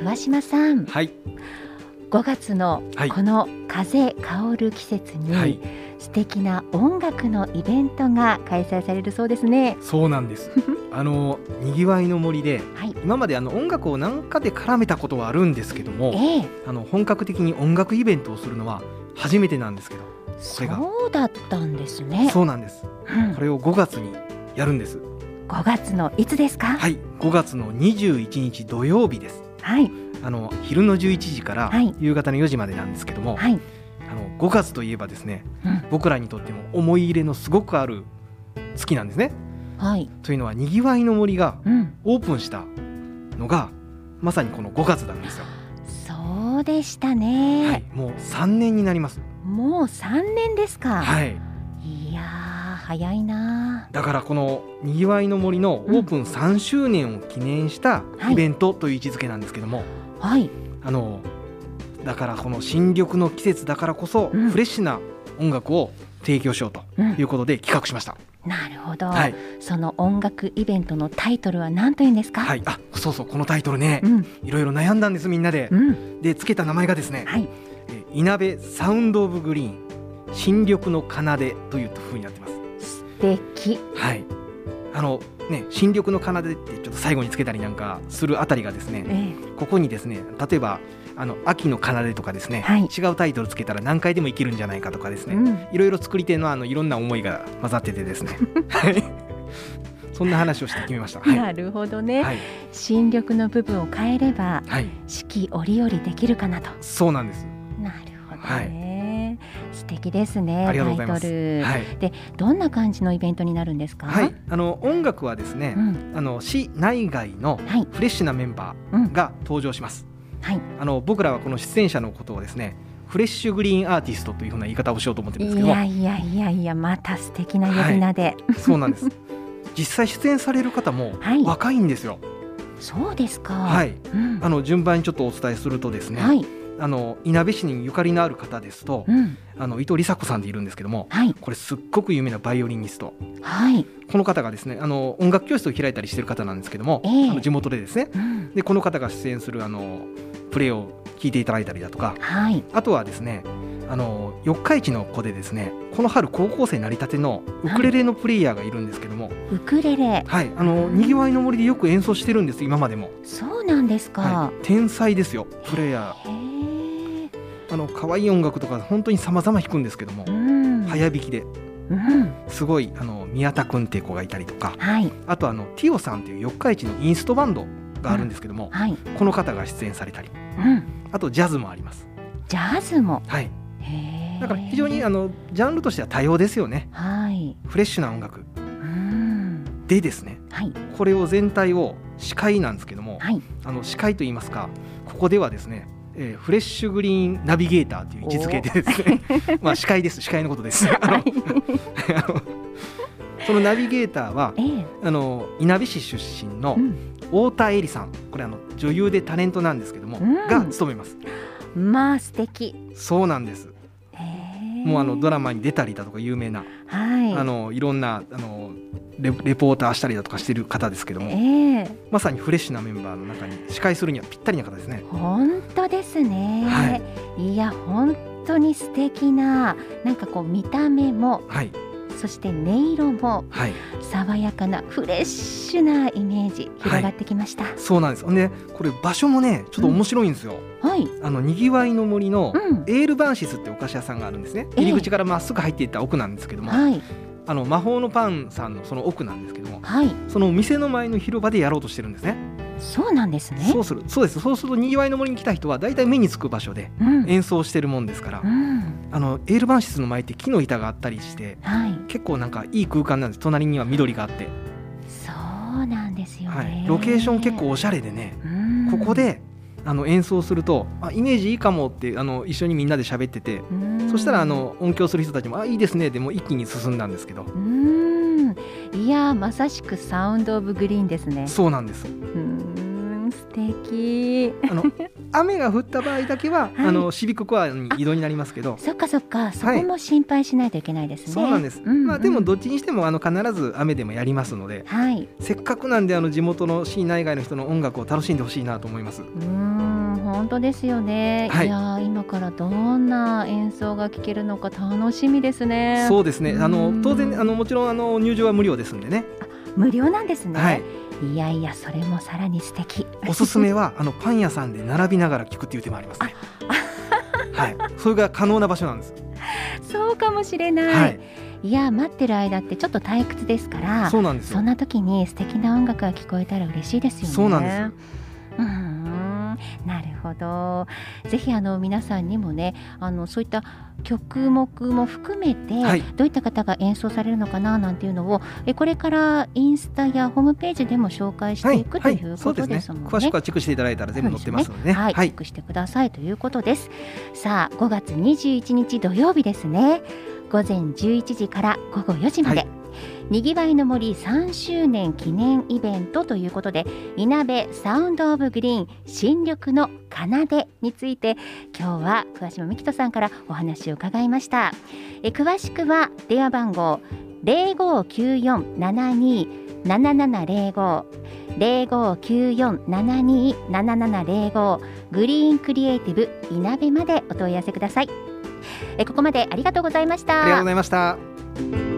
桑島さん。はい。5月のはい。この風香る季節に、はい。素敵な音楽のイベントが開催されるそうですね。そうなんです。あのにぎわいの森ではい。今まであの音楽を何かで絡めたことはあるんですけどもええ。あの本格的に音楽イベントをするのは初めてなんですけどそれが。うだったんですね。そうなんです。うん。これを5月にやるんです。5月のいつですか？はい。5月の21日土曜日ですはい。あの昼の11時からはい。夕方の4時までなんですけども、はい、あの5月といえばですねうん。僕らにとっても思い入れのすごくある月なんですね。はい、というのはにぎわいの森がうん、オープンしたのがまさにこの5月なんですよ。そうでしたね、はい、もう3年になります。もう3年ですか、はい、い、やー早いな。だからこのにぎわいの森のオープン3周年を記念したはい。イベントという位置づけなんですけども、はい。あのだからこの新緑の季節だからこそうん。フレッシュな音楽を提供しようとうん。いうことで企画しました。なるほど、はい、その音楽イベントのタイトルは何というんですか、はい、あそうそうこのタイトルね。うん。いろいろ悩んだんですみんなで。うん。でつけた名前がですねはい。えーいなべサウンド・オブ・グリーン新緑の奏でというふうになってます。素敵。はい。あのね新緑の奏でってちょっと最後につけたりなんかするあたりがですねえここにですね例えばあの秋の奏でとかですね、はい。違うタイトルつけたら何回でもいけるんじゃないかとかですね、えうん。いろいろ作り手のあのいろんな思いが混ざっててですね。はい。そんな話をして決めました。はい、なるほどね、はい。新緑の部分を変えればはい、四季折々できるかなと。そうなんです。なるほどね、素敵ですねありがとうございます。はい、でどんな感じのイベントになるんですか？はい、あの音楽はですね、うん。あの市内外のはい。フレッシュなメンバうん。ーが登場します。はい。あの僕らはこの出演者のことをですね、フレッシュグリーンアーティストというふうな言い方をしようと思ってるんですけど。も、いやいやいやいやまた素敵な呼び名で、そうなんです。実際出演される方もはい。若いんですよ。そうですか。はい。うん。あの順番にちょっとお伝えするとですね、はいあのいなべ市にゆかりのある方ですと、うん。あの伊藤梨紗子さんでいるんですけども、はい。これすっごく有名なバイオリニスト。はい、この方がですね、あの音楽教室を開いたりしてる方なんですけども、ええ。あの地元でですね、うん、でこの方が出演するあのプレーを聞いていただいたりだとか、はい。あとはですね、あの四日市の子でですね、この春高校生なりたてのウクレレのプレイヤーがいるんですけども、ウクレレ。はい、あのにぎわいの森でよく演奏してるんです今までも。そうなんですか、はい、天才ですよ、プレイヤー。あの可愛い音楽とか本当に様々弾くんですけどもう、ん。早弾きでうん。すごいあの宮田くんっていう子がいたりとか、はい。あとあのティオさんっていう四日市のインストバンドがあるんですけども、はい。この方が出演されたり、うん。あとジャズもあります。ジャズも？はい。だから非常にあのジャンルとしては多様ですよね。はい。フレッシュな音楽。うん。でですね、はい。これを全体を司会なんですけども、はい。あの司会といいますか、ここではですね、えーフレッシュグリーンナビゲーターという位置づけでですね、まあ司会です、司会のことです。あの そのナビゲーターはええ。あの稲部市出身のうん。太田恵里さん、これあの女優でタレントなんですけども、うん。が務めます。まあ素敵。そうなんです。へえもうあのドラマに出たりだとか有名な、はいあのいろんなあのレレポーターしたりだとかしてる方ですけども、ええ。まさにフレッシュなメンバーの中に司会するにはぴったりな方ですね。本当ですね、、はいや本当に素敵ななんかこう見た目もはいそして音色もはい、爽やかなフレッシュなイメージ広がってきました。はい、そうなんです。ほんでこれ場所もねちょっと面白いんですよ。あのにぎわいの森のうん。エールバンシスってお菓子屋さんがあるんですね。ええ。入り口からまっすぐ入っていった奥なんですけども、はい。あの魔法のパンさんのその奥なんですけども、はい。その店の前の広場でやろうとしてるんですね。そうなんですね。そうする。そうです。そうするとにぎわいの森に来た人はだいたい目につく場所でうん。演奏してるもんですから、うん。あのエールバンシスの前って木の板があったりしてはい。結構なんかいい空間なんです。隣には緑があって、そうなんですよね、はい、ロケーション結構おしゃれでね、うん。ここであの演奏するとあイメージいいかもってあの一緒にみんなで喋ってて、うん。そしたらあの音響する人たちもあいいですねでもう一気に進んだんですけど、うん。いやまさしくサウンドオブグリーンですね。そうなんです。うん素敵。あの 雨が降った場合だけは、はい。あのシビックコアに移動になりますけど。そっかそっか。そこも心配しないといけないですね、そうなんです、んうん。まあ、でもどっちにしてもあの必ず雨でもやりますのではい。せっかくなんであの地元の市内外の人の音楽を楽しんでほしいなと思います。うーん本当ですよね、はい。い、やー今からどんな演奏が聴けるのか楽しみですね。そうですね。あのうん。当然あのもちろんあの入場は無料ですんでね、無料なんですね、はい、い、やいやそれもさらに素敵おすすめはあのパン屋さんで並びながら聞くっていう手もありますねはい、それが可能な場所なんです。そうかもしれない、はいい、、や待ってる間ってちょっと退屈ですからそうなんですよそん。な時に素敵な音楽が聞こえたら嬉しいですよね。そうなんですうーんなるほど。ぜひあの皆さんにもね、あのそういった曲目も含めて、はいどういった方が演奏されるのかななんていうのをえこれからインスタやホームページでも紹介していく、というそことうでねですすもんね。詳しくはチェックしていただいたら全部載ってますのでね。はい、チェックしてくださいということです。さあ、5月21日土曜日ですね。午前11時から午後4時まで。にぎわいの森3周年記念イベントということで、いなべサウンドオブグリーン新緑の奏でについて今日は桑島美希人さんからお話を伺いました。え詳しくは電話番号0594727705 0594727705グリーンクリエイティブいなべまでお問い合わせくださいえここまでありがとうございましたありがとうございました。